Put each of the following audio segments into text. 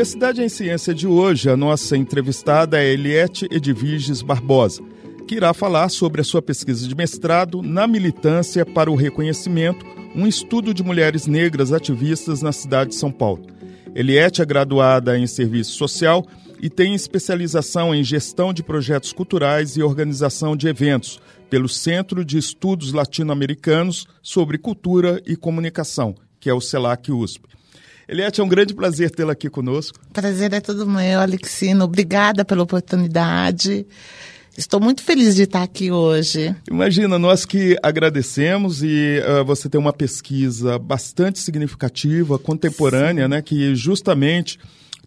No Diversidade em Ciência de hoje, a nossa entrevistada é Eliette Edviges Barbosa, que irá falar sobre a sua pesquisa de mestrado na militância para o reconhecimento, um estudo de mulheres negras ativistas na cidade de São Paulo. Eliette é graduada em Serviço Social e tem especialização em gestão de projetos culturais e organização de eventos pelo Centro de Estudos Latino-Americanos sobre Cultura e Comunicação, que é o CELAC USP. Eliette, é um grande prazer tê-la aqui conosco. Prazer é todo meu, Alexino. Obrigada pela oportunidade. Estou muito feliz de estar aqui hoje. Imagina, nós que agradecemos e uh, você tem uma pesquisa bastante significativa, contemporânea, Sim. né, que justamente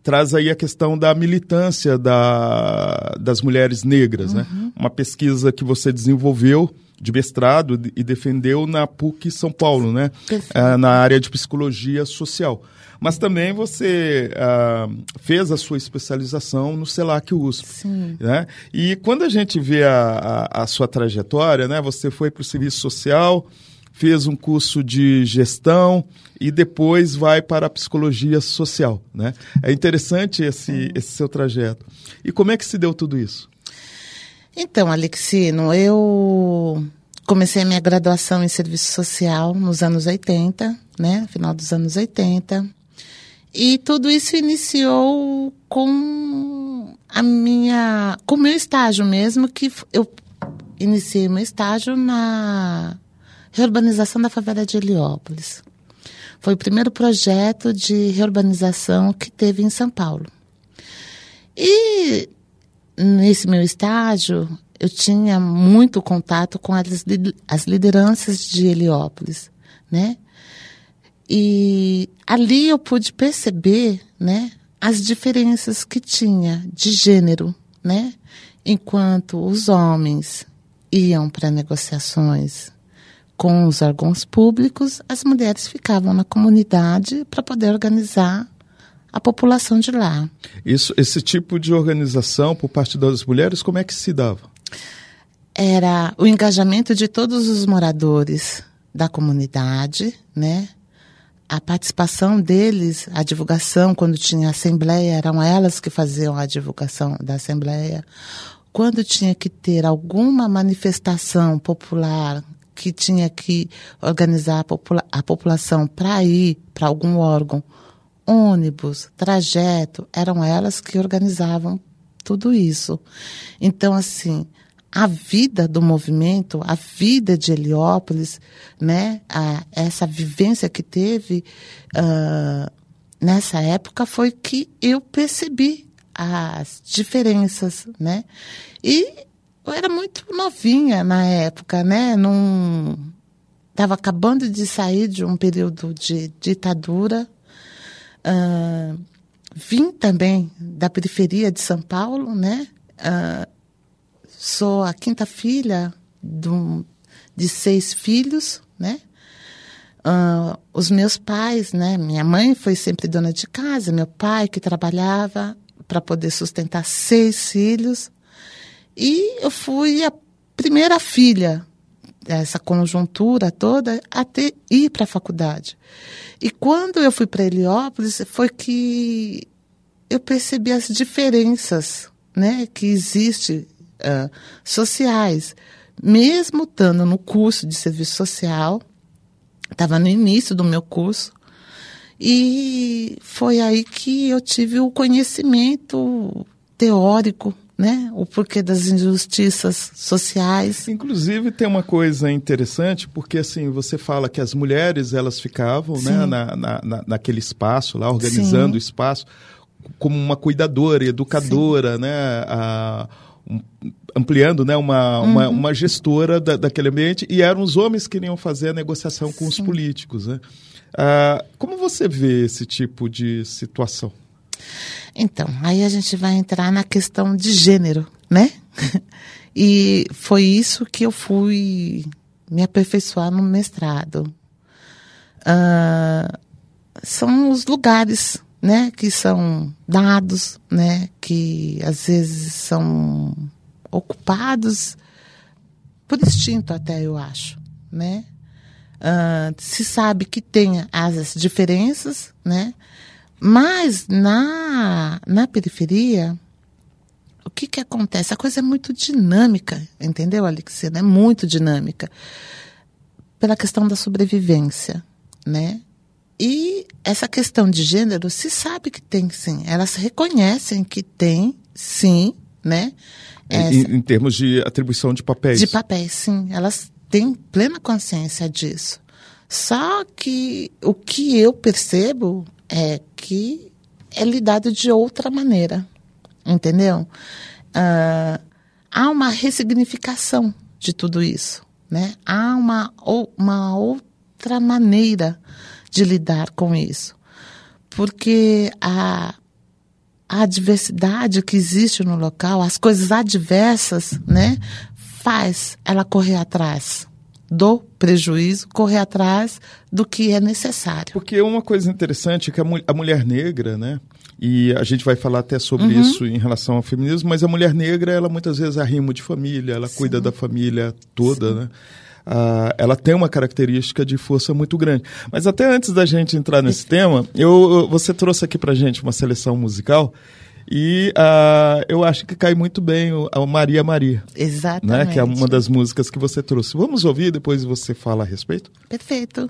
traz aí a questão da militância da, das mulheres negras, né? uhum. né? Uma pesquisa que você desenvolveu de mestrado e defendeu na PUC São Paulo, né? Uh, na área de psicologia social. Mas também você uh, fez a sua especialização no CELAC USP. Sim. Né? E quando a gente vê a, a, a sua trajetória, né? Você foi para o serviço social, fez um curso de gestão e depois vai para a psicologia social, né? É interessante esse, esse seu trajeto. E como é que se deu tudo isso? Então, Alexino, eu comecei a minha graduação em serviço social nos anos 80, né? Final dos anos 80. E tudo isso iniciou com a minha, com o meu estágio mesmo, que eu iniciei meu estágio na reurbanização da favela de Heliópolis. Foi o primeiro projeto de reurbanização que teve em São Paulo. E nesse meu estágio, eu tinha muito contato com as, as lideranças de Heliópolis, né? E ali eu pude perceber, né, as diferenças que tinha de gênero, né? Enquanto os homens iam para negociações com os órgãos públicos, as mulheres ficavam na comunidade para poder organizar a população de lá. Isso, esse tipo de organização por parte das mulheres, como é que se dava? Era o engajamento de todos os moradores da comunidade, né? A participação deles, a divulgação, quando tinha assembleia, eram elas que faziam a divulgação da assembleia. Quando tinha que ter alguma manifestação popular que tinha que organizar a, popula a população para ir para algum órgão, ônibus, trajeto, eram elas que organizavam tudo isso. Então, assim, a vida do movimento, a vida de Heliópolis, né, a, essa vivência que teve uh, nessa época foi que eu percebi as diferenças, né? E eu era muito novinha na época, né? Não estava acabando de sair de um período de ditadura. Uh, vim também da periferia de São Paulo, né? Uh, sou a quinta filha de, seis filhos, né? Uh, os meus pais, né? Minha mãe foi sempre dona de casa, meu pai que trabalhava para poder sustentar seis filhos. E eu fui a primeira filha dessa conjuntura toda a ter, ir para a faculdade. E quando eu fui para Heliópolis, foi que eu percebi as diferenças né, que existem uh, sociais. Mesmo estando no curso de serviço social, estava no início do meu curso, e foi aí que eu tive o conhecimento teórico né? O porquê das injustiças sociais. Inclusive tem uma coisa interessante, porque assim, você fala que as mulheres elas ficavam né, na, na, na, naquele espaço lá, organizando Sim. o espaço, como uma cuidadora, educadora, Sim. né? A, um, ampliando né, uma, uhum. uma, uma, gestora da, daquele ambiente, e eram os homens que iriam fazer a negociação com Sim. os políticos. Né? Ah, como você vê esse tipo de situação? Então, aí a gente vai entrar na questão de gênero, né? E foi isso que eu fui me aperfeiçoar no mestrado. Uh, são os lugares, né, que são dados, né, que às vezes são ocupados por instinto até eu acho, né? Uh, se sabe que tem as diferenças, né? Mas na, na periferia, o que, que acontece? A coisa é muito dinâmica, entendeu, Alexina? É muito dinâmica. Pela questão da sobrevivência, né? E essa questão de gênero se sabe que tem sim. Elas reconhecem que tem sim, né? Em, em termos de atribuição de papéis. De papéis, sim. Elas têm plena consciência disso. Só que o que eu percebo é que é lidado de outra maneira, entendeu? Uh, há uma ressignificação de tudo isso, né? Há uma, uma outra maneira de lidar com isso, porque a, a adversidade que existe no local, as coisas adversas, né, faz ela correr atrás do prejuízo, correr atrás do que é necessário. Porque uma coisa interessante é que a, mu a mulher negra, né? E a gente vai falar até sobre uhum. isso em relação ao feminismo, mas a mulher negra, ela muitas vezes arrima de família, ela Sim. cuida da família toda, Sim. né? Ah, ela tem uma característica de força muito grande. Mas até antes da gente entrar nesse tema, eu, você trouxe aqui pra gente uma seleção musical e uh, eu acho que cai muito bem o, a Maria Maria. Exatamente. Né? Que é uma das músicas que você trouxe. Vamos ouvir e depois você fala a respeito? Perfeito.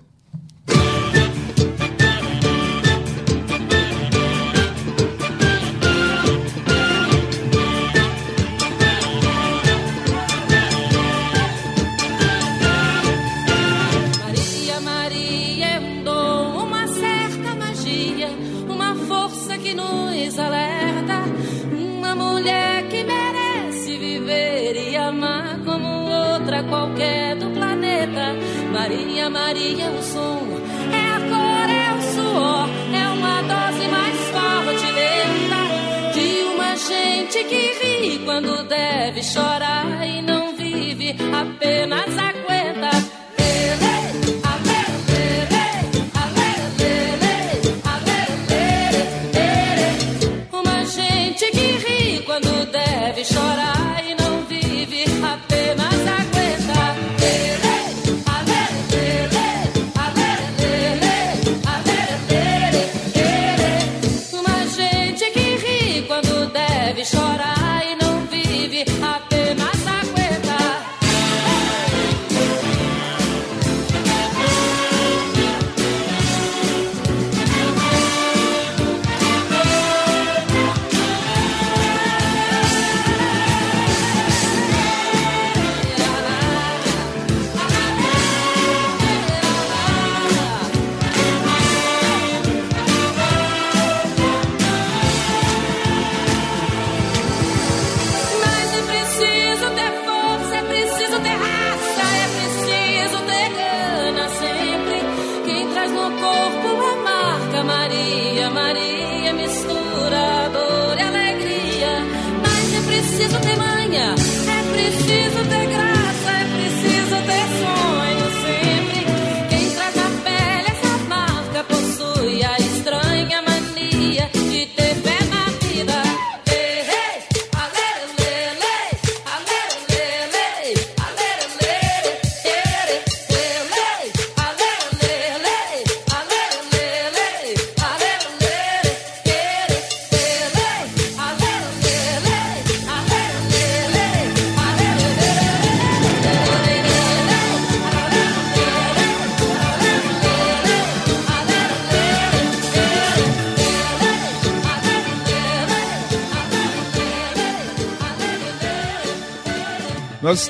Nós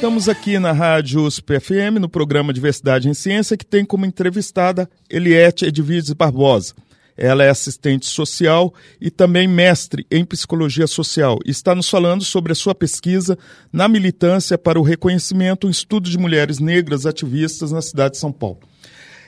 estamos aqui na Rádio USP FM, no programa Diversidade em Ciência, que tem como entrevistada Eliette Edvides Barbosa. Ela é assistente social e também mestre em psicologia social e está nos falando sobre a sua pesquisa na militância para o reconhecimento e estudo de mulheres negras ativistas na cidade de São Paulo.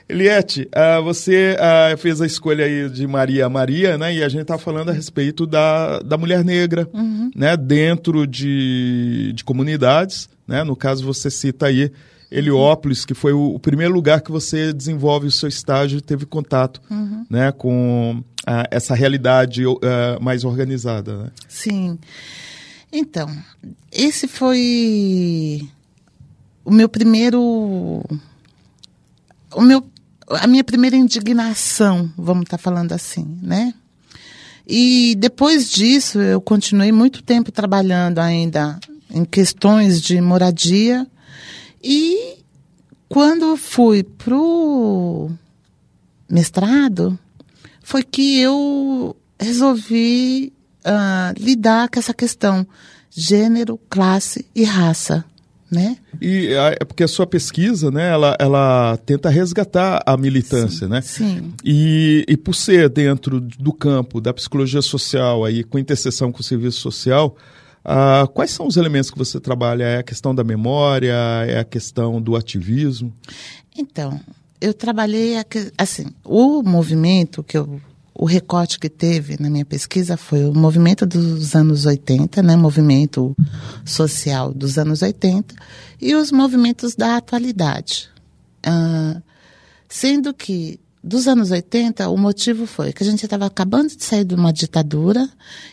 Eliette, uh, você uh, fez a escolha aí de Maria Maria, né? E a gente está falando a respeito da, da mulher negra, uhum. né? Dentro de, de comunidades, né? No caso, você cita aí Heliópolis, que foi o, o primeiro lugar que você desenvolve o seu estágio e teve contato, uhum. né? Com uh, essa realidade mais organizada, né? Sim. Então, esse foi o meu primeiro o meu a minha primeira indignação, vamos estar tá falando assim, né? E depois disso, eu continuei muito tempo trabalhando ainda em questões de moradia. E quando fui pro mestrado, foi que eu resolvi uh, lidar com essa questão gênero, classe e raça né? E é porque a sua pesquisa, né, ela, ela tenta resgatar a militância, sim, né? Sim. E, e por ser dentro do campo da psicologia social aí com interseção com o serviço social, ah, quais são os elementos que você trabalha? É a questão da memória? É a questão do ativismo? Então, eu trabalhei assim, o movimento que eu o recorte que teve na minha pesquisa foi o movimento dos anos 80, né, movimento social dos anos 80, e os movimentos da atualidade. Uh, sendo que dos anos 80, o motivo foi que a gente estava acabando de sair de uma ditadura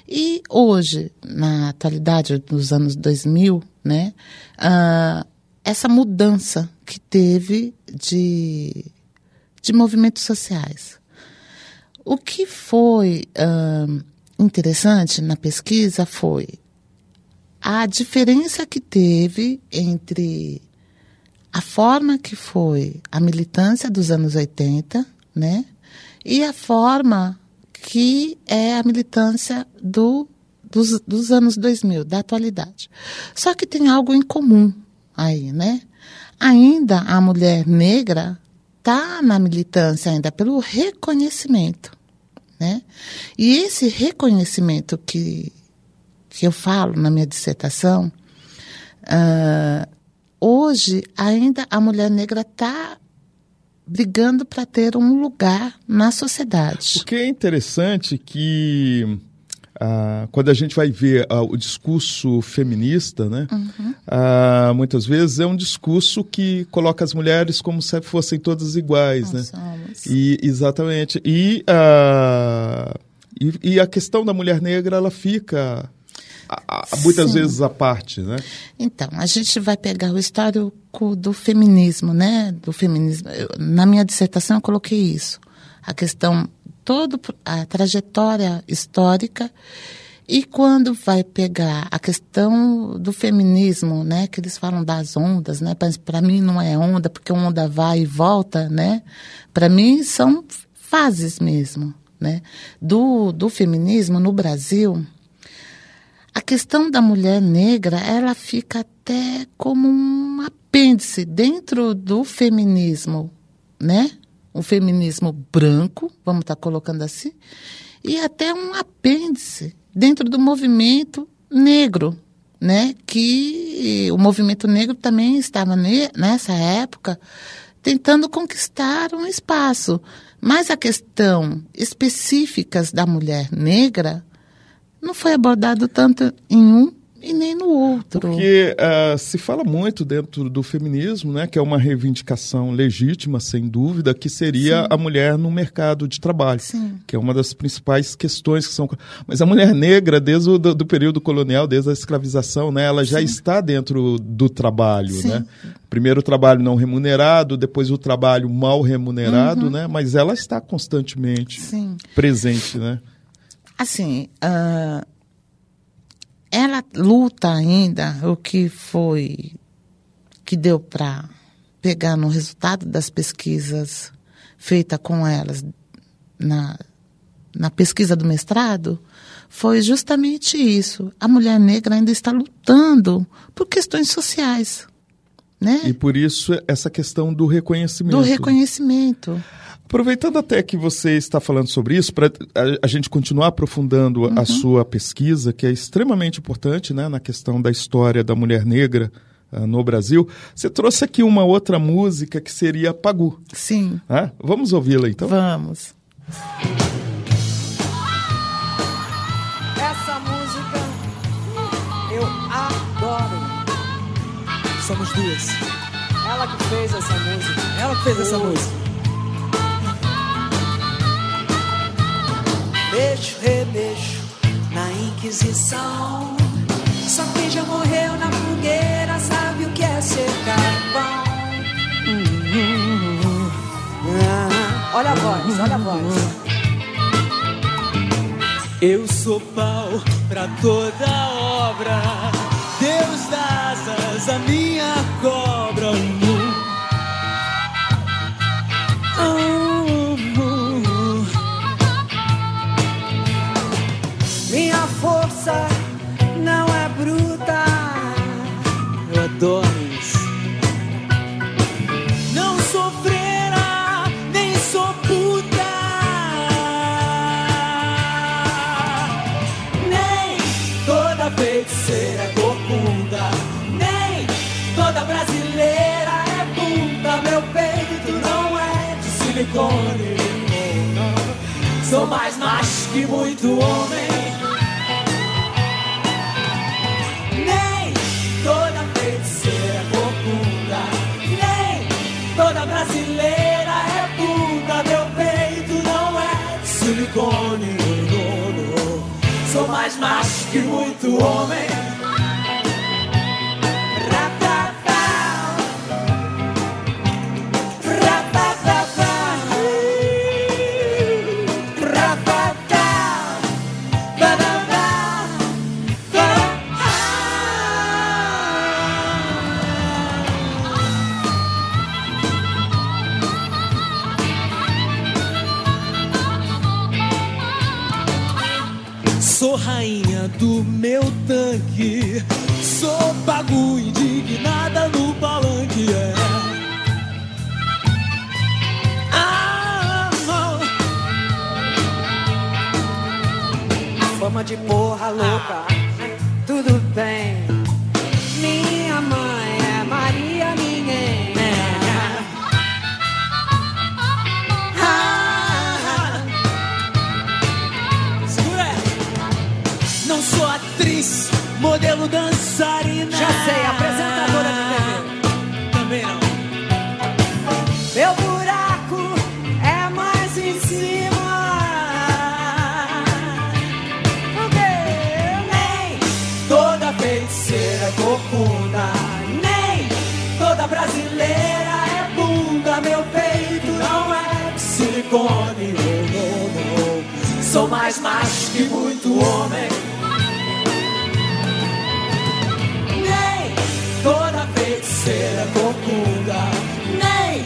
e hoje, na atualidade dos anos 2000, né, uh, essa mudança que teve de, de movimentos sociais. O que foi uh, interessante na pesquisa foi a diferença que teve entre a forma que foi a militância dos anos 80, né? E a forma que é a militância do, dos, dos anos 2000, da atualidade. Só que tem algo em comum aí, né? Ainda a mulher negra está na militância ainda pelo reconhecimento, né? E esse reconhecimento que, que eu falo na minha dissertação, uh, hoje ainda a mulher negra está brigando para ter um lugar na sociedade. O que é interessante que ah, quando a gente vai ver ah, o discurso feminista, né, uhum. ah, muitas vezes é um discurso que coloca as mulheres como se fossem todas iguais, Nós né? Somos. E exatamente. E, ah, e, e, a questão da mulher negra ela fica muitas Sim. vezes à parte, né? Então a gente vai pegar o histórico do feminismo, né? Do feminismo. Eu, na minha dissertação eu coloquei isso, a questão toda a trajetória histórica e quando vai pegar a questão do feminismo, né, que eles falam das ondas, né, para mim não é onda porque onda vai e volta, né, para mim são fases mesmo, né, do, do feminismo no Brasil. A questão da mulher negra, ela fica até como um apêndice dentro do feminismo, né? um feminismo branco, vamos estar tá colocando assim, e até um apêndice dentro do movimento negro, né? Que o movimento negro também estava nessa época tentando conquistar um espaço. Mas a questão específicas da mulher negra não foi abordado tanto em um e nem no outro. Porque uh, se fala muito dentro do feminismo, né, que é uma reivindicação legítima, sem dúvida, que seria Sim. a mulher no mercado de trabalho, Sim. que é uma das principais questões que são. Mas a mulher negra, desde o do, do período colonial, desde a escravização, né, ela já Sim. está dentro do trabalho, né? Primeiro o trabalho não remunerado, depois o trabalho mal remunerado, uhum. né? Mas ela está constantemente presente, né? Assim, uh, ela luta ainda o que foi que deu para pegar no resultado das pesquisas feitas com elas na, na pesquisa do mestrado foi justamente isso. A mulher negra ainda está lutando por questões sociais. Né? E por isso essa questão do reconhecimento. Do reconhecimento. Aproveitando até que você está falando sobre isso, para a, a, gente continuar aprofundando uhum. a sua pesquisa, que é extremamente importante né, na questão da história da mulher negra uh, no Brasil. Você trouxe aqui uma outra música que seria Pagu. Sim. Uh, vamos ouvi-la então? Vamos. Essa música eu adoro. Somos duas. Ela que fez essa música. Ela que fez essa música. Beijo, rebeijo na Inquisição. Só quem já morreu na fogueira sabe o que é ser carvão. Ah, olha a voz, olha a voz. Eu sou pau pra toda obra. Deus dá asas a minha cobra. Silicone. Sou mais macho que muito homem. Nem toda feiticeira é corcunda. Nem toda brasileira é bunda. Meu peito não é silicone. Não, não. Sou mais macho que muito homem. Meu tanque. Sou bagu indignada no palanque. É. Ah. Fama de porra louca, tudo bem. Mais macho que muito homem. Nem toda feiticeira é corcunda, nem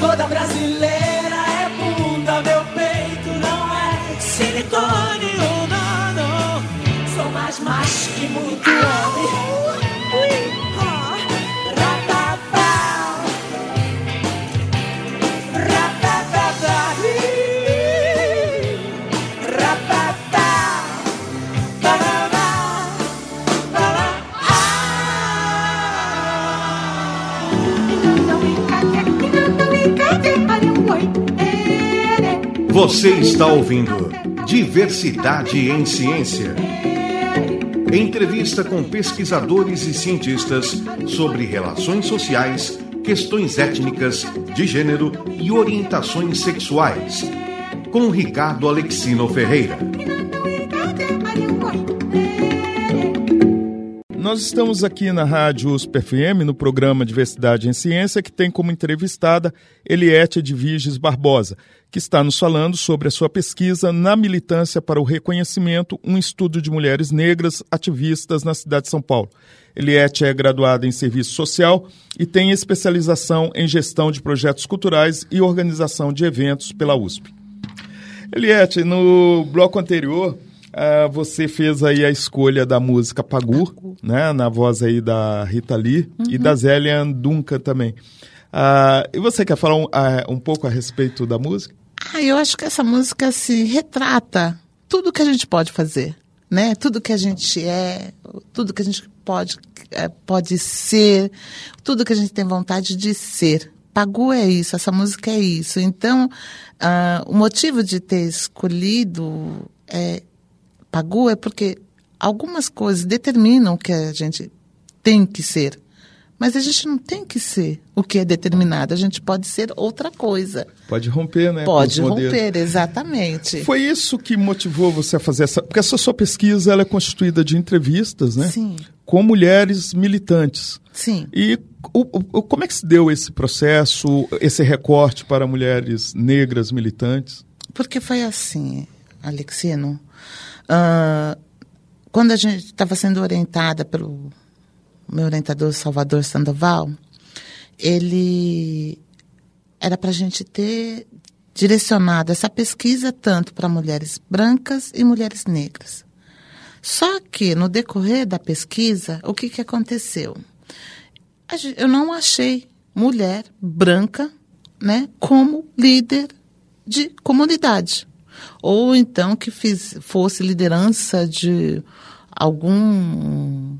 toda brasileira é bunda. Meu peito não é silicone. Não. Sou mais macho que muito homem. Você está ouvindo Diversidade em Ciência. Entrevista com pesquisadores e cientistas sobre relações sociais, questões étnicas, de gênero e orientações sexuais. Com Ricardo Alexino Ferreira. Nós estamos aqui na Rádio USP FM, no programa Diversidade em Ciência, que tem como entrevistada Eliette Edviges Barbosa, que está nos falando sobre a sua pesquisa na militância para o reconhecimento, um estudo de mulheres negras ativistas na cidade de São Paulo. Eliette é graduada em Serviço Social e tem especialização em gestão de projetos culturais e organização de eventos pela USP. Eliette, no bloco anterior, ah, você fez aí a escolha da música Pagu, né, na voz aí da Rita Lee e da Zélia Duncan também. Ah, e você quer falar um, ah, um pouco a respeito da música? Ah, eu acho que essa música se retrata tudo que a gente pode fazer, né? Tudo que a gente é, tudo que a gente pode, é, pode ser, tudo que a gente tem vontade de ser. Pagu é isso, essa música é isso. Então, ah, o motivo de ter escolhido é, Pagu é porque algumas coisas determinam o que a gente tem que ser. Mas a gente não tem que ser o que é determinado, a gente pode ser outra coisa. Pode romper, né? Pode romper, exatamente. Foi isso que motivou você a fazer essa. Porque essa sua pesquisa ela é constituída de entrevistas, né? Sim. Com mulheres militantes. Sim. E o, o, como é que se deu esse processo, esse recorte para mulheres negras militantes? Porque foi assim, Alexino. Uh, quando a gente estava sendo orientada pelo meu orientador Salvador Sandoval, ele era para a gente ter direcionado essa pesquisa tanto para mulheres brancas e mulheres negras. Só que no decorrer da pesquisa, o que, que aconteceu? Eu não achei mulher branca né, como líder de comunidade. Ou então que fiz, fosse liderança de algum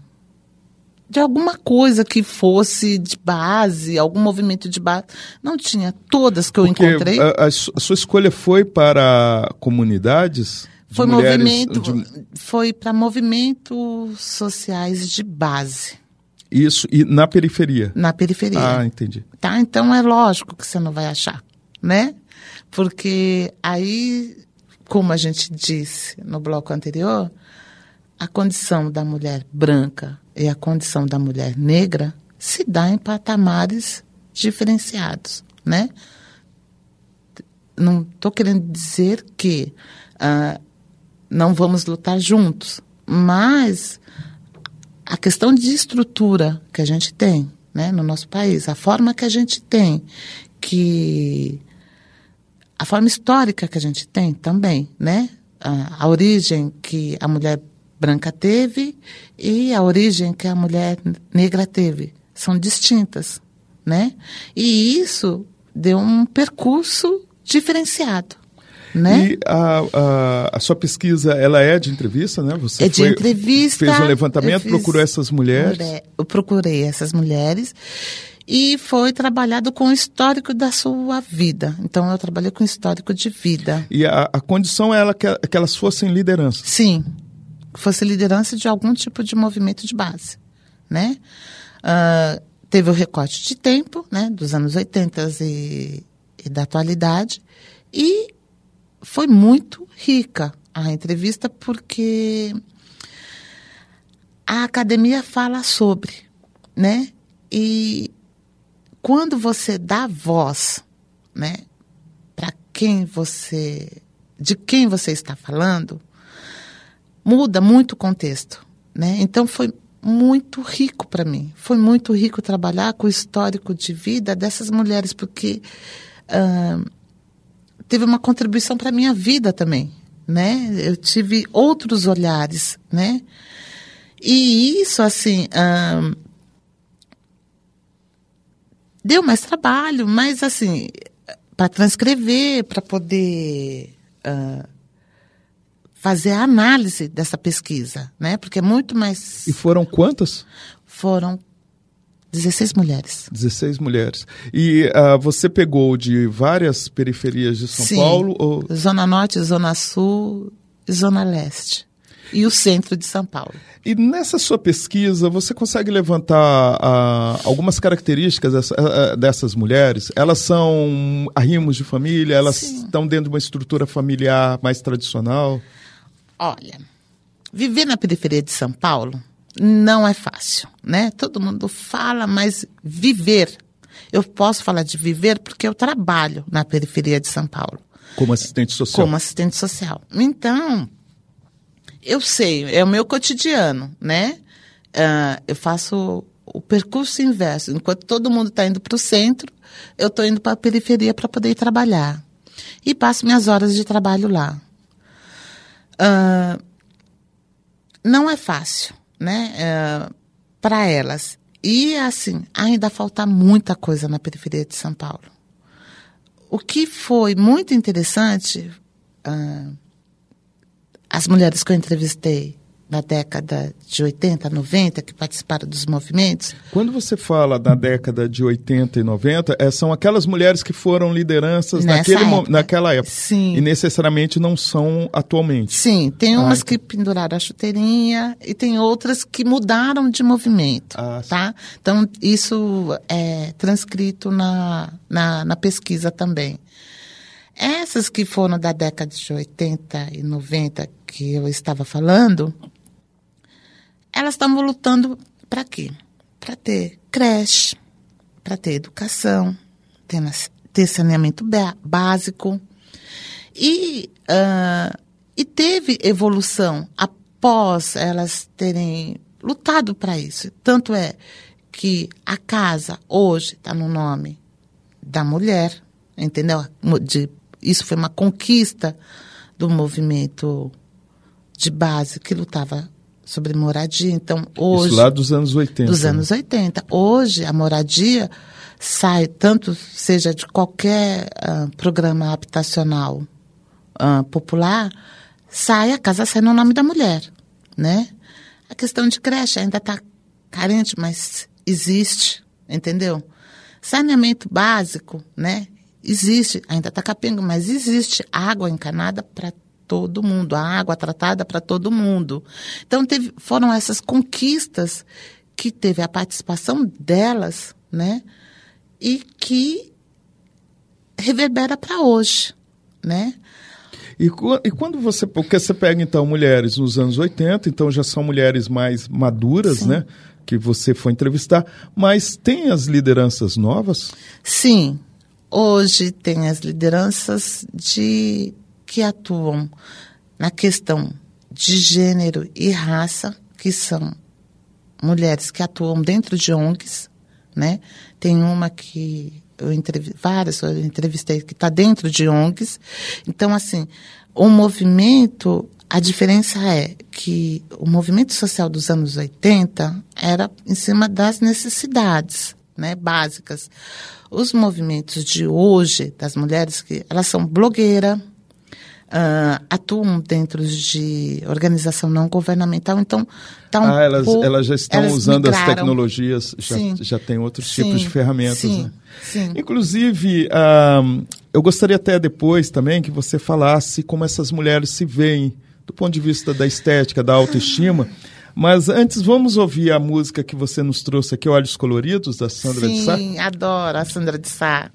de alguma coisa que fosse de base, algum movimento de base. Não tinha todas que eu Porque encontrei. A, a, sua escolha foi para comunidades? Foi movimento, de... foi para movimentos sociais de base. Isso, e na periferia? Na periferia. Ah, entendi. Tá, então é lógico que você não vai achar, né? Porque aí, como a gente disse no bloco anterior, a condição da mulher branca e a condição da mulher negra se dá em patamares diferenciados, né? Não estou querendo dizer que ah, não vamos lutar juntos, mas a questão de estrutura que a gente tem, né, no nosso país, a forma que a gente tem, que a forma histórica que a gente tem também, né, a, a origem que a mulher branca teve e a origem que a mulher negra teve. São distintas, né? E isso deu um percurso diferenciado. Né? E a, a, a, sua pesquisa, ela é de entrevista, né? Você é de foi, entrevista. Fez um levantamento, procurou essas mulheres. Eu procurei essas mulheres e foi trabalhado com o histórico da sua vida. Então, eu trabalhei com o histórico de vida. E a, a condição é ela, que, que elas fossem liderança. Sim, fosse liderança de algum tipo de movimento de base, né? Uh, teve o recorte de tempo, né, dos anos 80 e, e da atualidade, e foi muito rica a entrevista porque a academia fala sobre, né? E quando você dá voz, né, para quem você, de quem você está falando, muda muito o contexto, né? Então foi muito rico para mim. Foi muito rico trabalhar com o histórico de vida dessas mulheres, porque teve uma contribuição para minha vida também, né? Eu tive outros olhares, né? E isso, assim, uh, deu mais trabalho, mas, assim, para transcrever, para poder... Uh, fazer a análise dessa pesquisa, né? Porque é muito mais. E foram quantas? Foram 16 mulheres. 16 mulheres. E uh, você pegou de várias periferias de São Sim. Paulo? Ou... Zona Norte, Zona Sul e Zona Leste. E o centro de São Paulo. E nessa sua pesquisa, você consegue levantar uh, algumas características dessa, uh, dessas mulheres? Elas são arrimos de família? Elas Sim. estão dentro de uma estrutura familiar mais tradicional? Olha, viver na periferia de São Paulo não é fácil, né? Todo mundo fala, mas viver. Eu posso falar de viver porque eu trabalho na periferia de São Paulo. Como assistente social. Como assistente social. Então, eu sei, é o meu cotidiano, né? Uh, eu faço o percurso inverso. Enquanto todo mundo está indo para o centro, eu estou indo para a periferia para poder trabalhar. E passo minhas horas de trabalho lá. Uh, não é fácil, né, uh, para elas. E, assim, ainda falta muita coisa na periferia de São Paulo. O que foi muito interessante, uh, as mulheres que eu entrevistei da década de 80, 90, que participaram dos movimentos. Quando você fala da década de 80 e 90, é, são aquelas mulheres que foram lideranças Nessa naquele, época. naquela época. Sim. E necessariamente não são atualmente. Sim, tem umas Ah, que penduraram a chuteirinha e tem outras que mudaram de movimento, Ah, sim. tá? Então, isso é transcrito na, na, na pesquisa também. Essas que foram da década de 80 e 90 que eu estava falando, elas estavam lutando para quê? Para ter creche, para ter educação, ter, saneamento básico. E, ah, e teve evolução após elas terem lutado para isso. Tanto é que a casa hoje está no nome da mulher, entendeu? De, isso foi uma conquista do movimento de base que lutava sobre moradia. Então, hoje Isso lá dos anos 80. dos né? anos 80. Hoje, a moradia sai, tanto seja de qualquer ah, programa habitacional ah, popular, sai, a casa sai no nome da mulher, né? A questão de creche ainda está carente, mas existe, entendeu? Saneamento básico, né? Existe, ainda está capenga, mas existe água encanada para todo mundo, a água tratada para todo mundo. Então teve, foram essas conquistas que teve a participação delas, né? E que reverbera para hoje, né? E, e quando você. Porque você pega, então, mulheres nos anos 80, então já são mulheres mais maduras, né? Que você foi entrevistar. Mas tem as lideranças novas? Sim, hoje tem as lideranças de que atuam na questão de gênero e raça, que são mulheres que atuam dentro de ONGs, né? Tem uma que eu entrevi várias eu entrevistei que está dentro de ONGs. Então, assim, o movimento, a diferença é que o movimento social dos anos 80 era em cima das necessidades, né, básicas. Os movimentos de hoje das mulheres que elas são blogueira, ah, atuam dentro de organização não governamental, então tá um ah, elas, pouco- elas já estão elas usando as migraram. tecnologias, já, Sim. já tem outros Sim, tipos de ferramentas. sim, né? sim. Inclusive, ah, eu gostaria até depois também que você falasse como essas mulheres se veem do ponto de vista da estética, da autoestima. Mas antes, vamos ouvir a música que você nos trouxe aqui, Olhos Coloridos, da Sandra de Sá. Sim, adoro a Sandra de Sá.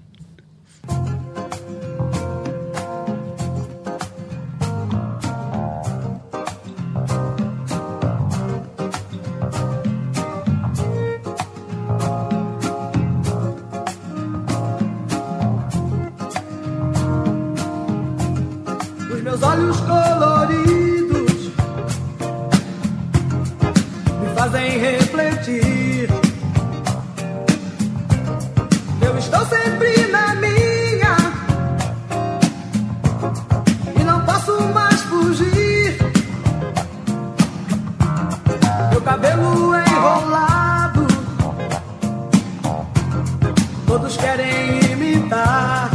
Meu cabelo enrolado, todos querem imitar.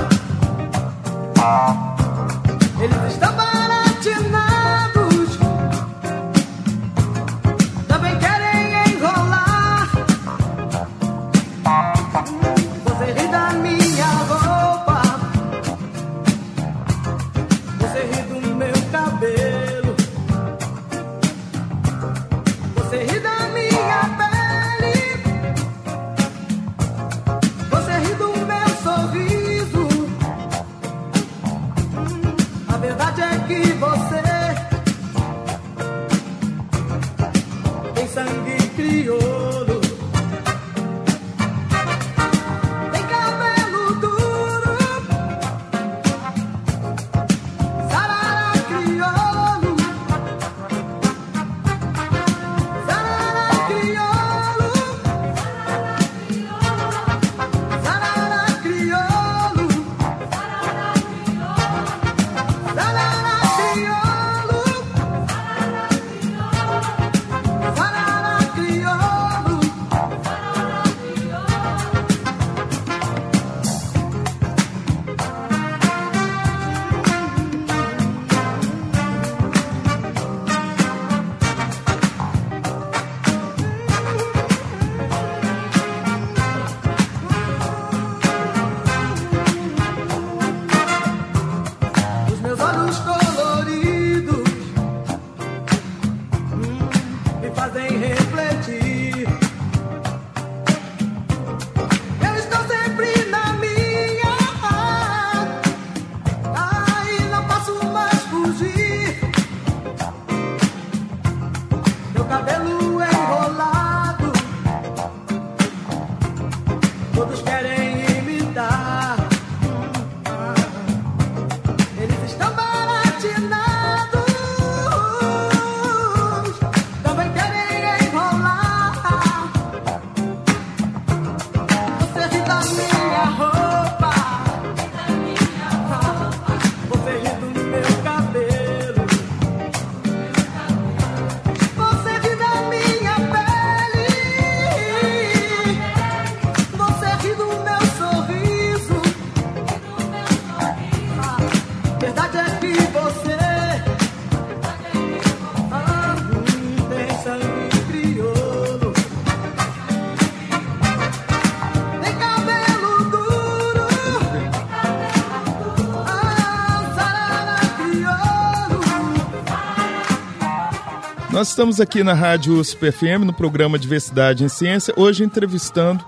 Nós estamos aqui na Rádio USP FM, no programa Diversidade em Ciência, hoje entrevistando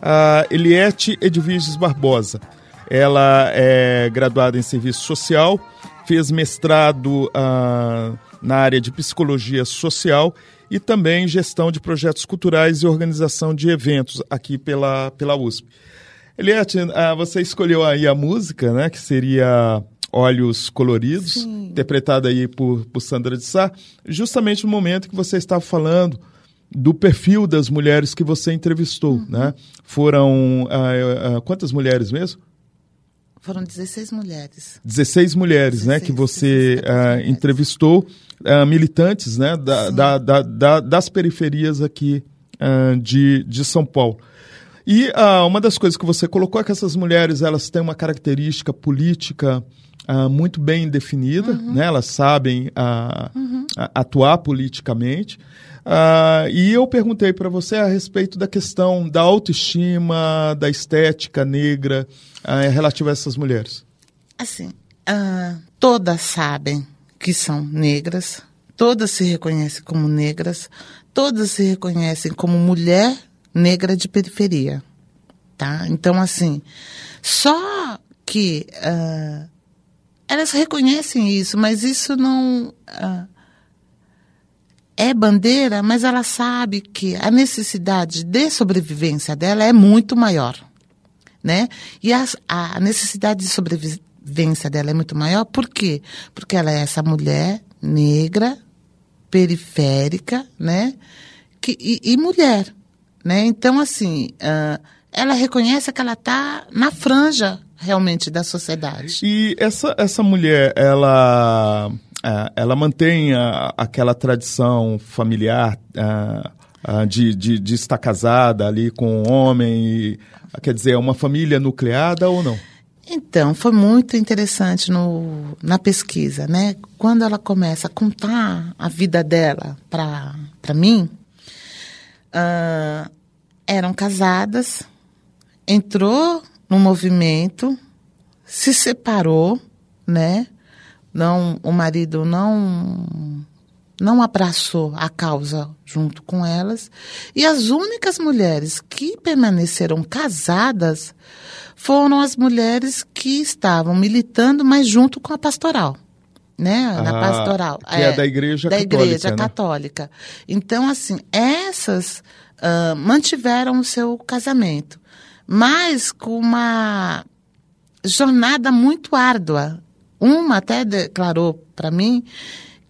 a Eliette Edviges Barbosa. Ela é graduada em Serviço Social, fez mestrado ah, na área de Psicologia Social e também Gestão de Projetos Culturais e Organização de Eventos aqui pela, pela USP. Eliette, ah, você escolheu aí a música, né, que seria Olhos Coloridos, Sim. interpretada aí por, por Sandra de Sá, justamente no momento que você estava falando do perfil das mulheres que você entrevistou, uhum. né? Foram uh, uh, quantas mulheres mesmo? Foram 16 mulheres. 16 mulheres, 16, né? Que você uh, entrevistou, militantes, né? Da, da, da, das periferias aqui de, de São Paulo. E uma das coisas que você colocou é que essas mulheres elas têm uma característica política uh, muito bem definida, uhum. né? elas sabem uh, uhum. atuar politicamente. E eu perguntei para você a respeito da questão da autoestima, da estética negra relativa a essas mulheres. Assim, todas sabem que são negras, todas se reconhecem como negras, todas se reconhecem como mulher negra de periferia, tá? Então, assim, só que uh, elas reconhecem isso, mas isso não uh, é bandeira, mas ela sabe que a necessidade de sobrevivência dela é muito maior, né? E a, a necessidade de sobrevivência dela é muito maior, por quê? Porque ela é essa mulher negra, periférica, né? Que, e, e mulher, né? Então, assim, uh, ela reconhece que ela está na franja realmente da sociedade. E essa, essa mulher, ela, é, ela mantém a, aquela tradição familiar a, a, de, de, de, estar casada ali com um homem, e, quer dizer, é uma família nucleada ou não? Então, foi muito interessante no, na pesquisa, né? Quando ela começa a contar a vida dela para mim, uh, eram casadas, entrou no movimento, se separou, né? Não, o marido não não abraçou a causa junto com elas, e as únicas mulheres que permaneceram casadas foram as mulheres que estavam militando, mas junto com a pastoral. Né, ah, na pastoral. Que é, é da igreja da católica. igreja né? católica. Então, assim, essas uh, mantiveram o seu casamento mas com uma jornada muito árdua. Uma até declarou para mim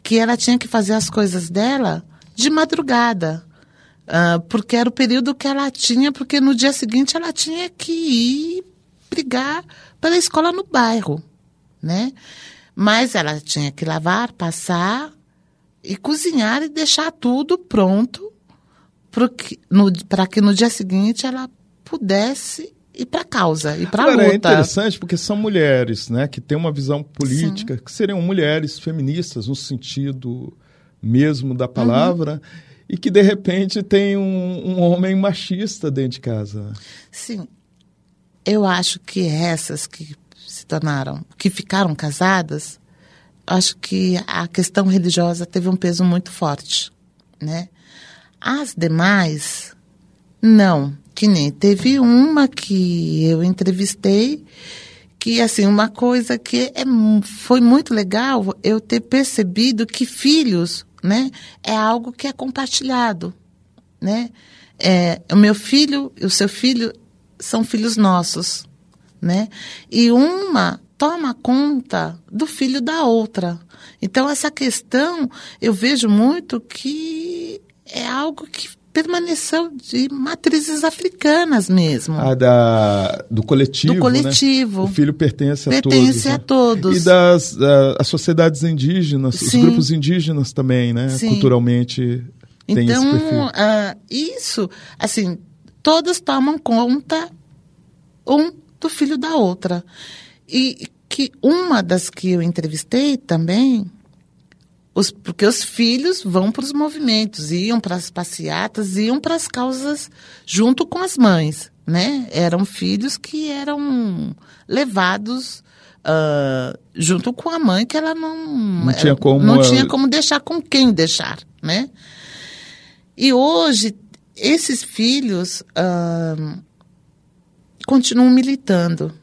que ela tinha que fazer as coisas dela de madrugada, uh, porque era o período que ela tinha, porque no dia seguinte ela tinha que ir brigar pela escola no bairro, né? Mas ela tinha que lavar, passar e cozinhar e deixar tudo pronto para que no dia seguinte ela pudesse ir para a causa, ir para a luta. É interessante porque são mulheres, né, que têm uma visão política, Sim. que seriam mulheres feministas no sentido mesmo da palavra. Uhum. E que de repente tem um, um homem machista dentro de casa. Sim, eu acho que essas que se tornaram, que ficaram casadas, acho que a questão religiosa teve um peso muito forte, né? As demais, não. Que nem teve uma que eu entrevistei, que assim, uma coisa que é, foi muito legal eu ter percebido que filhos, né, é algo que é compartilhado, né? É, o meu filho e o seu filho são filhos nossos, né? E uma toma conta do filho da outra. Então essa questão eu vejo muito que é algo que permaneceu de matrizes africanas mesmo. Ah, da, do coletivo. Do coletivo. Né? O filho pertence a pertence todos. Pertence a né? todos. E das uh, as sociedades indígenas, Sim. os grupos indígenas também, né? Sim. Culturalmente tem então, esse perfil. Uh, isso, assim, todas tomam conta um do filho da outra. E que uma das que eu entrevistei também os, porque os filhos vão para os movimentos, iam para as passeatas, iam para as causas junto com as mães, né? Eram filhos que eram levados uh, junto com a mãe, que ela não, não, tinha, como, não tinha como deixar com quem deixar, né? E hoje, esses filhos uh, continuam militando.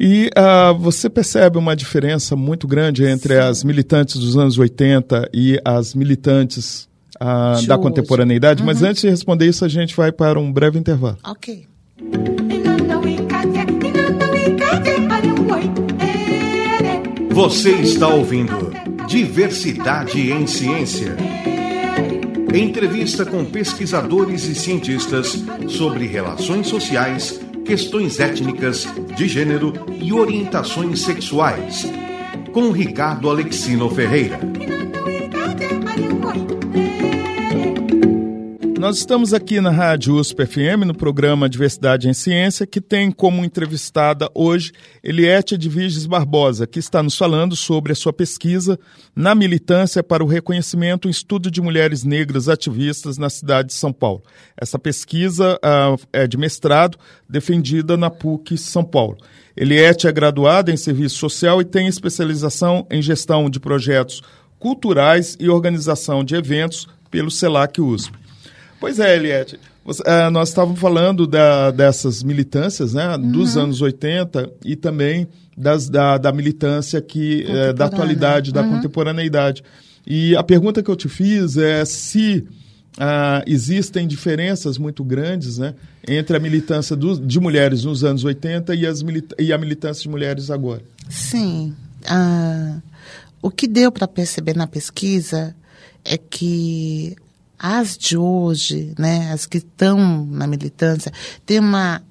E uh, você percebe uma diferença muito grande entre Sim. as militantes dos anos 80 e as militantes uh, da contemporaneidade? Uhum. Mas antes de responder isso, a gente vai para um breve intervalo. Ok. Você está ouvindo Diversidade em Ciência. Entrevista com pesquisadores e cientistas sobre relações sociais, questões étnicas, de gênero e orientações sexuais. Com Ricardo Alexino Ferreira. Nós estamos aqui na Rádio USP FM, no programa Diversidade em Ciência, que tem como entrevistada hoje Eliette Edviges Barbosa, que está nos falando sobre a sua pesquisa na militância para o reconhecimento e estudo de mulheres negras ativistas na cidade de São Paulo. Essa pesquisa uh, é de mestrado, defendida na PUC São Paulo. Eliette é graduada em Serviço Social e tem especialização em gestão de projetos culturais e organização de eventos pelo CELAC USP. Pois é, Eliette. Você, uh, nós estávamos falando da, dessas militâncias né, uhum. dos anos 80 e também das, da, da militância que, uh, da atualidade, da uhum. contemporaneidade. E a pergunta que eu te fiz é se uh, existem diferenças muito grandes né, entre a militância do, de mulheres nos anos 80 e, as e a militância de mulheres agora. Sim. o que deu para perceber na pesquisa é que as de hoje, né, as que estão na militância, tem uma,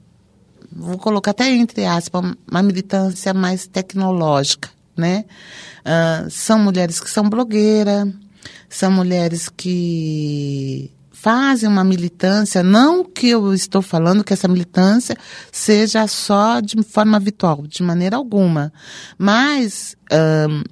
vou colocar até entre aspas, uma militância mais tecnológica, né? Uh, são mulheres que são blogueiras, são mulheres que fazem uma militância, não que eu estou falando que essa militância seja só de forma virtual, de maneira alguma, mas uh,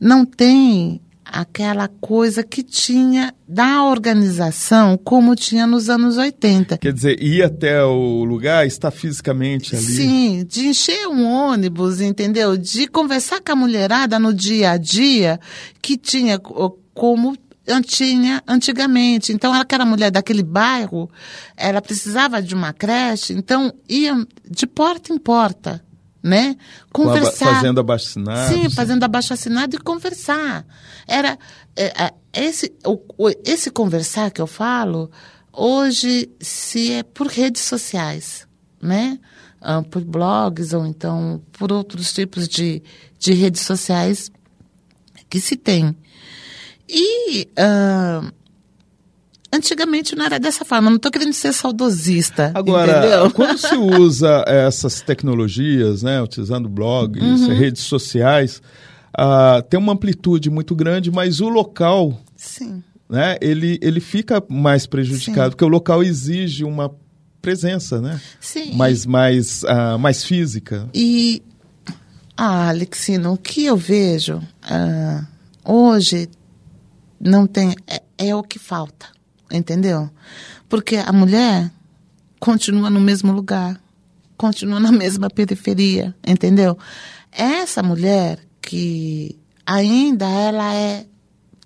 não tem aquela coisa que tinha da organização como tinha nos anos 80. Quer dizer, ir até o lugar, estar fisicamente ali. Sim, de encher um ônibus, entendeu? De conversar com a mulherada no dia a dia que tinha como tinha antigamente. Então, aquela mulher daquele bairro, ela precisava de uma creche, então ia de porta em porta né? Conversar. Fazendo abaixo assinado. Sim, fazendo abaixo assinado e conversar. Era é, é, esse, o, esse conversar que eu falo, hoje se é por redes sociais, né? Ah, por blogs ou então por outros tipos de, de redes sociais que se tem. E uh, Antigamente não era dessa forma, não estou querendo ser saudosista. Agora, entendeu? quando se usa essas tecnologias, né, utilizando blogs, uhum. redes sociais, uh, tem uma amplitude muito grande, mas o local, Sim. Né, ele, ele fica mais prejudicado, Sim. porque o local exige uma presença, né? Sim. Mais, mais, uh, mais física. E, ah, Alexino, o que eu vejo uh, hoje não tem, é, é o que falta entendeu? Porque a mulher continua no mesmo lugar, continua na mesma periferia, entendeu? Essa mulher que ainda ela é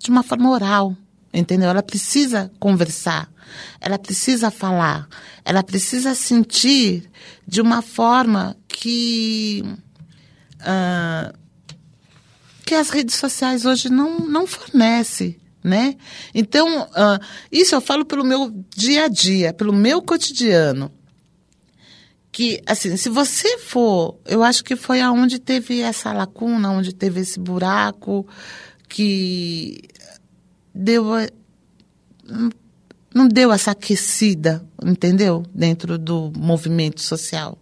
de uma forma oral, entendeu? Ela precisa conversar, ela precisa falar, ela precisa sentir de uma forma que uh, que as redes sociais hoje não não fornecem né? Então, uh, isso eu falo pelo meu dia a dia, pelo meu cotidiano. Que, assim, se você for, eu acho que foi aonde teve essa lacuna, onde teve esse buraco, que deu. Não deu essa aquecida, entendeu? Dentro do movimento social.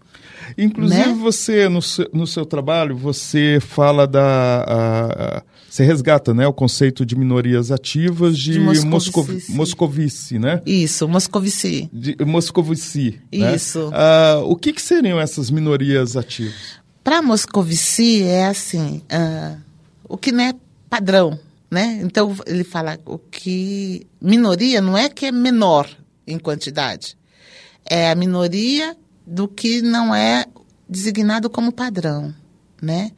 Inclusive, né? você, no seu, no seu trabalho, você fala da. A, a você resgata né, o conceito de minorias ativas de, de Moscovici, Moscovici, né? Isso, Moscovici. De Moscovici. Né? Isso. Né? O que, que, seriam essas minorias ativas? Para Moscovici é assim, uh, o que não é padrão, né? Então ele fala o que minoria não é que é menor em quantidade, é a minoria do que não é designado como padrão, né?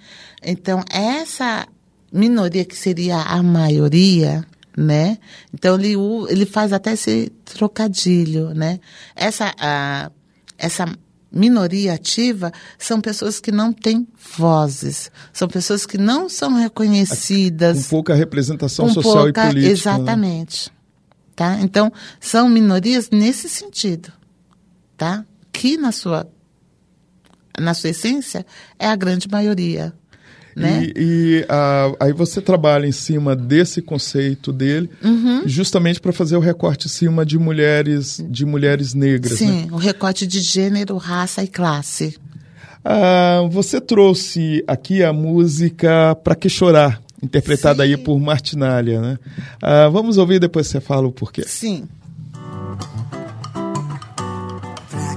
Então, essa minoria que seria a maioria, né? Então, ele, ele faz até esse trocadilho, né? Essa, a, essa minoria ativa são pessoas que não têm vozes, são pessoas que não são reconhecidas. Com pouca representação social pouca, e política. Né? Exatamente. Né? Tá? Então, são minorias nesse sentido. Tá? Que na sua, na sua essência é a grande maioria. Né? E, e uh, aí você trabalha em cima desse conceito dele, uhum. justamente para fazer o recorte em cima de mulheres, de mulheres negras. Sim, né? o recorte de gênero, raça e classe. Uh, você trouxe aqui a música Pra Que Chorar, interpretada Sim. aí por Martinalha, né? Uh, vamos ouvir depois você fala o porquê. Sim.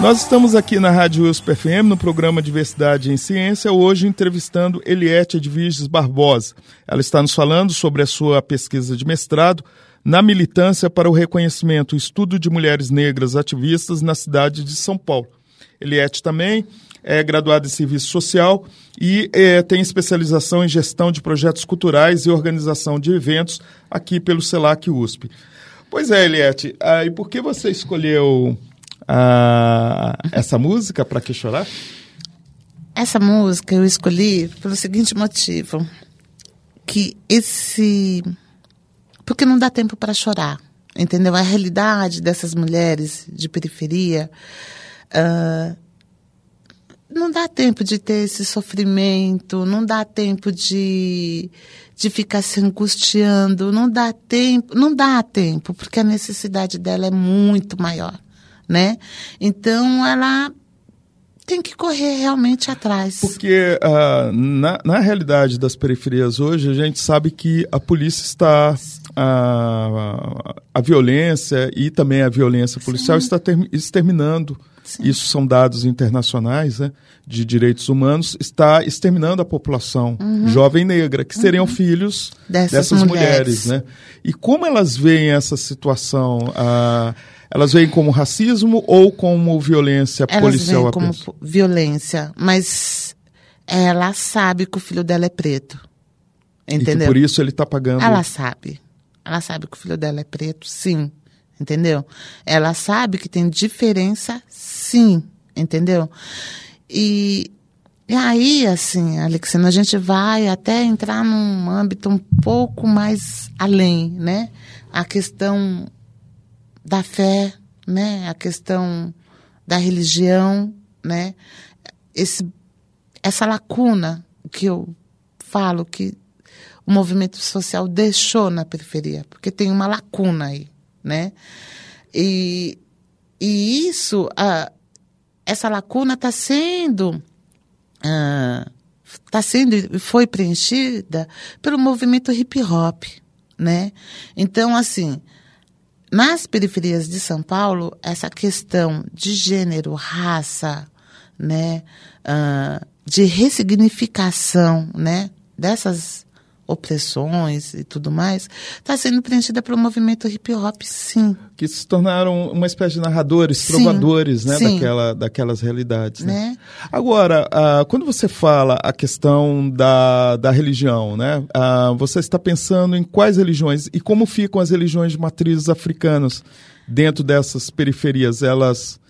Nós estamos aqui na Rádio USP FM, no programa Diversidade em Ciência, hoje entrevistando Eliette Edviges Barbosa. Ela está nos falando sobre a sua pesquisa de mestrado na militância para o reconhecimento e estudo de mulheres negras ativistas na cidade de São Paulo. Eliette também é graduada em Serviço Social e é, tem especialização em gestão de projetos culturais e organização de eventos aqui pelo CELAC USP. Pois é, Eliette, ah, e por que você escolheu ah, essa música, Para Que Chorar? Essa música eu escolhi pelo seguinte motivo: que esse. Porque não dá tempo para chorar, entendeu? A realidade dessas mulheres de periferia. Uh, não dá tempo de ter esse sofrimento, não dá tempo de, de ficar se angustiando, não dá tempo, não dá tempo, porque a necessidade dela é muito maior né? Então ela tem que correr realmente atrás. Porque uh, na, na realidade das periferias hoje, a gente sabe que a polícia está. A, a violência e também a violência policial Sim. está ter, exterminando. Sim. Isso são dados internacionais né, de direitos humanos. Está exterminando a população uhum. jovem negra, que seriam uhum. filhos dessas, dessas mulheres. mulheres. né? E como elas veem essa situação? Uh, elas veem como racismo ou como violência Elas policial veem como violência, mas ela sabe que o filho dela é preto. Entendeu? E por isso ele está pagando. Ela sabe. Ela sabe que o filho dela é preto, sim. Entendeu? Ela sabe que tem diferença, sim. Entendeu? E, e aí, assim, Alexandre, a gente vai até entrar num âmbito um pouco mais além, né? a questão da fé, né? A questão da religião, né? Esse, essa lacuna que eu falo que o movimento social deixou na periferia, porque tem uma lacuna aí, né? E, e isso, ah, essa lacuna está sendo está sendo foi preenchida pelo movimento hip hop, né? Então, assim, nas periferias de São Paulo, essa questão de gênero, raça, né, uh, de ressignificação, né, dessas opressões e tudo mais, está sendo preenchida pelo movimento hip hop, sim. Que se tornaram uma espécie de narradores, trovadores, né, daquela, daquelas realidades. Né? né? Agora, uh, quando você fala a questão da, da religião, né, uh, você está pensando em quais religiões e como ficam as religiões de matrizes africanas dentro dessas periferias? Elas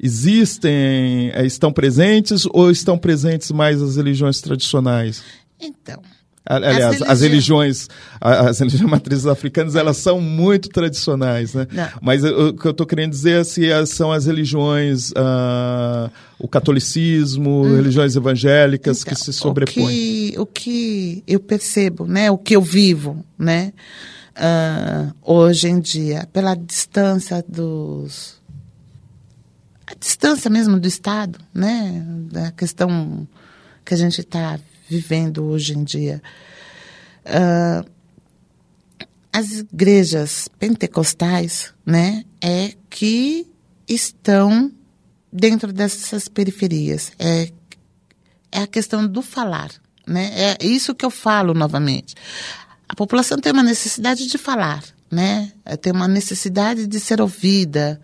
existem, eh, estão presentes ou estão presentes mais as religiões tradicionais? Então, Aliás, as religiões, as religiões matrizes africanas, elas são muito tradicionais, né? Não. Mas o que eu estou querendo dizer é se são as religiões, uh, o catolicismo, hum. religiões evangélicas então, que se sobrepõem. O que, o que eu percebo, né? O que eu vivo, né? Uh, hoje em dia, pela distância dos... A distância mesmo do Estado, né? Da questão que a gente está vivendo hoje em dia. Uh, as igrejas pentecostais, né, é que estão dentro dessas periferias. É, é a questão do falar, né? É isso que eu falo novamente. A população tem uma necessidade de falar, né? Tem uma necessidade de ser ouvida,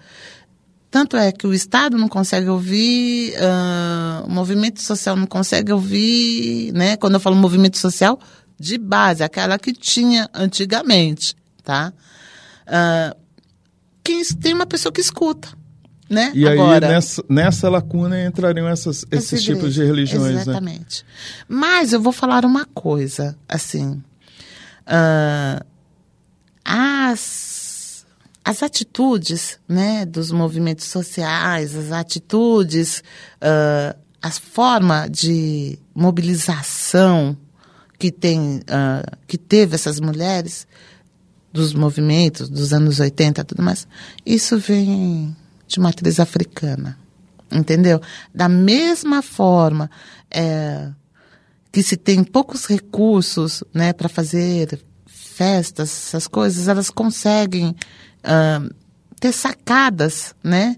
tanto é que o Estado não consegue ouvir, uh, o movimento social não consegue ouvir, né? Quando eu falo movimento social, de base, aquela que tinha antigamente, tá? Uh, que tem uma pessoa que escuta, né? E Agora, aí nessa, nessa lacuna entrariam essas, esses tipos de religiões, né? Exatamente. Né? Mas eu vou falar uma coisa, assim, uh, as as atitudes né, dos movimentos sociais, as atitudes, uh, a forma de mobilização que, tem, uh, que teve essas mulheres dos movimentos dos anos 80 tudo mais, isso vem de matriz africana, entendeu? Da mesma forma é, que se tem poucos recursos né, para fazer festas, essas coisas, elas conseguem uh, ter sacadas, né?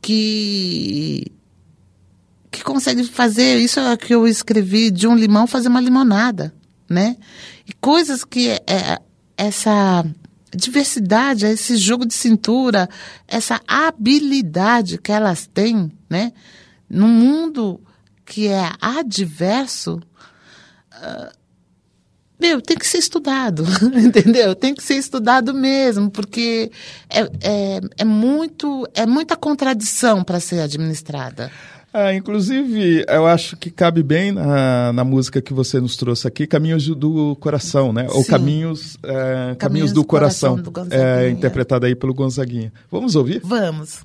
Que que consegue fazer isso é que eu escrevi de um limão fazer uma limonada, né? E coisas que é, é essa diversidade, esse jogo de cintura, essa habilidade que elas têm, né? No mundo que é adverso, uh, meu, tem que ser estudado, entendeu? Tem que ser estudado mesmo, porque é, é, é muito, é muita contradição para ser administrada. Ah, inclusive, eu acho que cabe bem na, na música que você nos trouxe aqui, Caminhos do Coração, né? Sim. Ou Caminhos, é, Caminhos, Caminhos do, do Coração, coração do é, interpretada aí pelo Gonzaguinha. Vamos ouvir? Vamos.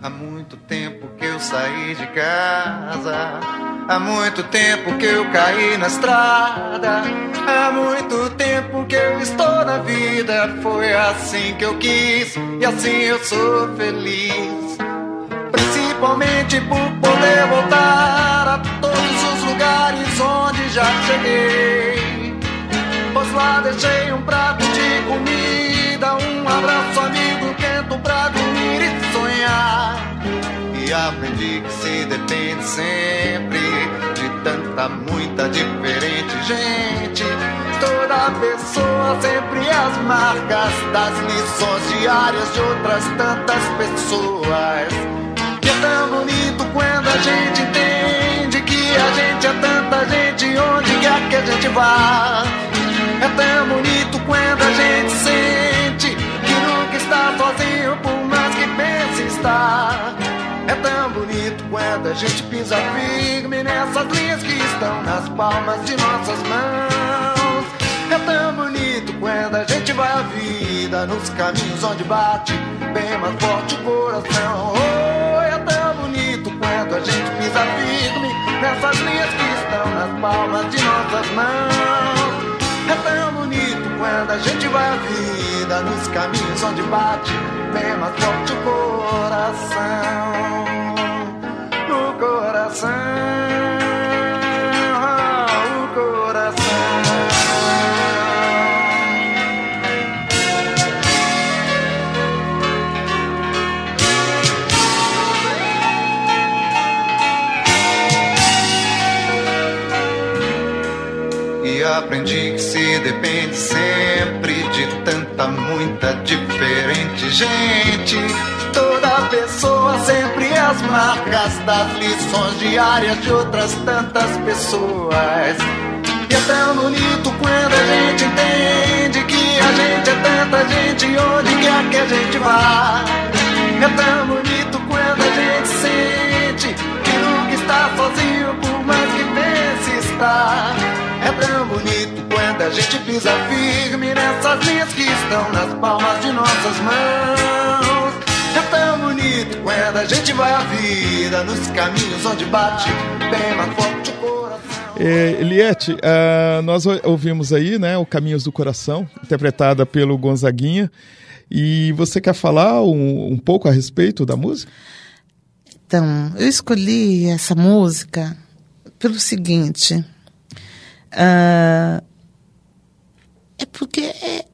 Há muito tempo que eu saí de casa, há muito tempo que eu caí na estrada, há muito tempo que eu estou na vida. Foi assim que eu quis e assim eu sou feliz. Principalmente por poder voltar a todos os lugares onde já cheguei. Pois lá deixei um prato de comida, um abraço amigo quento pra dormir sonhar. E aprendi que se depende sempre de tanta, muita diferente gente. Toda pessoa sempre as marcas das lições diárias de outras tantas pessoas. Que é tão bonito quando a gente entende que a gente é tanta gente onde quer que a gente vá. É tão bonito quando a gente sente que nunca está sozinho por está. É tão bonito quando a gente pisa firme nessas linhas que estão nas palmas de nossas mãos. É tão bonito quando a gente vai a vida nos caminhos onde bate bem mais forte o coração. Oh, é tão bonito quando a gente pisa firme nessas linhas que estão nas palmas de nossas mãos. É tão bonito quando a gente vai a vida nos caminhos onde bate bem mais forte o coração. No coração. Sempre de tanta, muita diferente gente. Toda pessoa sempre as marcas das lições diárias de outras tantas pessoas. E é tão bonito quando a gente entende que a gente é tanta gente onde quer que a gente vá. É tão bonito quando a gente sente que nunca está sozinho, por mais que pense estar. É tão bonito quando a gente pisa firme nessas linhas que estão nas palmas de nossas mãos. É tão bonito quando a gente vai a vida nos caminhos onde bate bem mais forte o coração. É, Eliette, uh, nós ouvimos aí né, o Caminhos do Coração, interpretada pelo Gonzaguinha. E você quer falar um, um pouco a respeito da música? Então, eu escolhi essa música pelo seguinte. Uh, é porque é,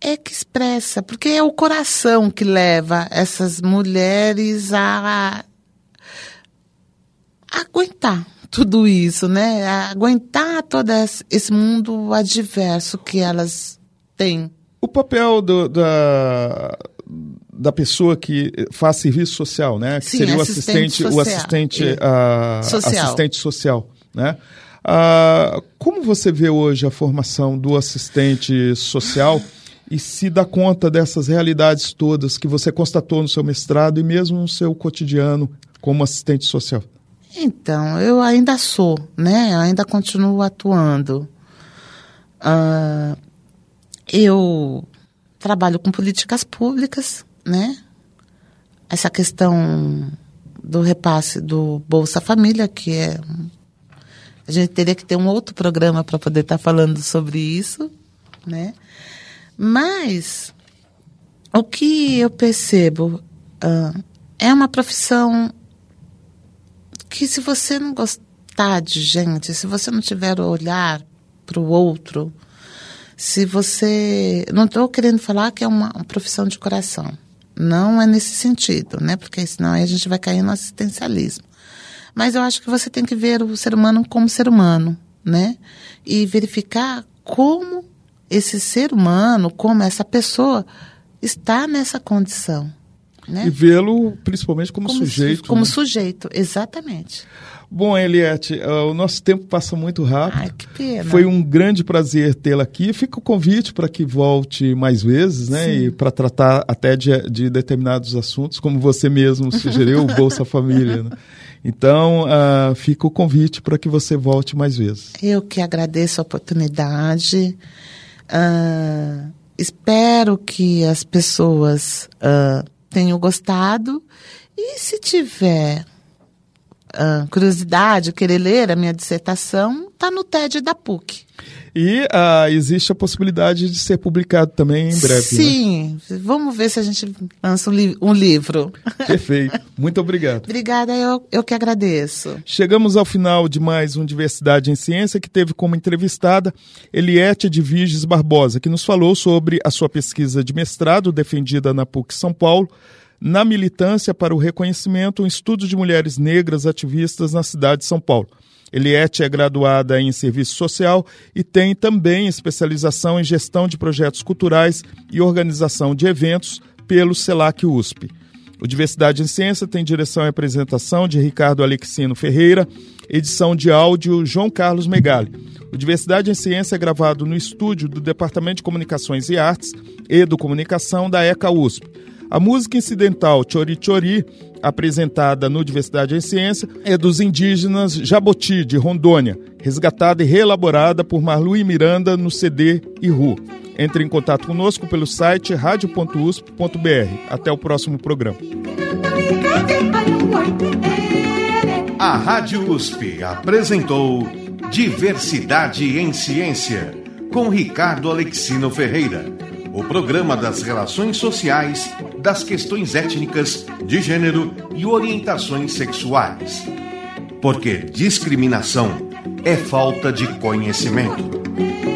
é que expressa, porque é o coração que leva essas mulheres a, a aguentar tudo isso, né? A aguentar todo esse mundo adverso que elas têm. O papel do, da, da pessoa que faz serviço social, né? Que Sim, seria o assistente assistente, o assistente, Social. assistente social, né? Ah, como você vê hoje a formação do assistente social e se dá conta dessas realidades todas que você constatou no seu mestrado e mesmo no seu cotidiano como assistente social? Então, eu ainda sou, né? Eu ainda continuo atuando. Ah, eu trabalho com políticas públicas, né? Essa questão do repasse do Bolsa Família, que é. A gente teria que ter um outro programa para poder estar falando sobre isso, né? Mas o que eu percebo ah, é uma profissão que se você não gostar de gente, se você não tiver o olhar para o outro, se você. Não estou querendo falar que é uma, uma profissão de coração. Não é nesse sentido, né? Porque senão a gente vai cair no assistencialismo. Mas eu acho que você tem que ver o ser humano como ser humano, né? E verificar como esse ser humano, como essa pessoa está nessa condição. Né? E vê-lo principalmente como, sujeito. Como né? sujeito, exatamente. Bom, Eliette, ah, o nosso tempo passa muito rápido. Ai, que pena. Foi um grande prazer tê-la aqui. Fica o convite para que volte mais vezes, né? Sim. E para tratar até de, de determinados assuntos, como você mesmo sugeriu, o Bolsa Família. Né? Então, ah, fica o convite para que você volte mais vezes. Eu que agradeço a oportunidade. Ah, espero que as pessoas ah, tenham gostado. E se tiver ah, curiosidade, querer ler a minha dissertação, está no TED da PUC. E ah, existe a possibilidade de ser publicado também em breve. né? Sim, vamos ver se a gente lança um, li- um livro. Perfeito. Muito obrigado. Obrigada, eu, eu que agradeço. Chegamos ao final de mais um Diversidade em Ciência, que teve como entrevistada Eliette de Viges Barbosa, que nos falou sobre a sua pesquisa de mestrado defendida na PUC São Paulo, na militância para o reconhecimento, um estudo de mulheres negras ativistas na cidade de São Paulo. Eliette é graduada em Serviço Social e tem também especialização em Gestão de Projetos Culturais e Organização de Eventos pelo CELAC USP. O Diversidade em Ciência tem direção e apresentação de Ricardo Alexino Ferreira, edição de áudio João Carlos Megali. O Diversidade em Ciência é gravado no estúdio do Departamento de Comunicações e Artes e do Comunicação da ECA USP. A música incidental Chori Chori, apresentada no Diversidade em Ciência, é dos indígenas Jaboti, de Rondônia, resgatada e reelaborada por Marlui Miranda no CD Iru. Entre em contato conosco pelo site radio.usp.br. Até o próximo programa. A Rádio USP apresentou Diversidade em Ciência, com Ricardo Alexino Ferreira. O programa das relações sociais, das questões étnicas, de gênero e orientações sexuais. Porque discriminação é falta de conhecimento.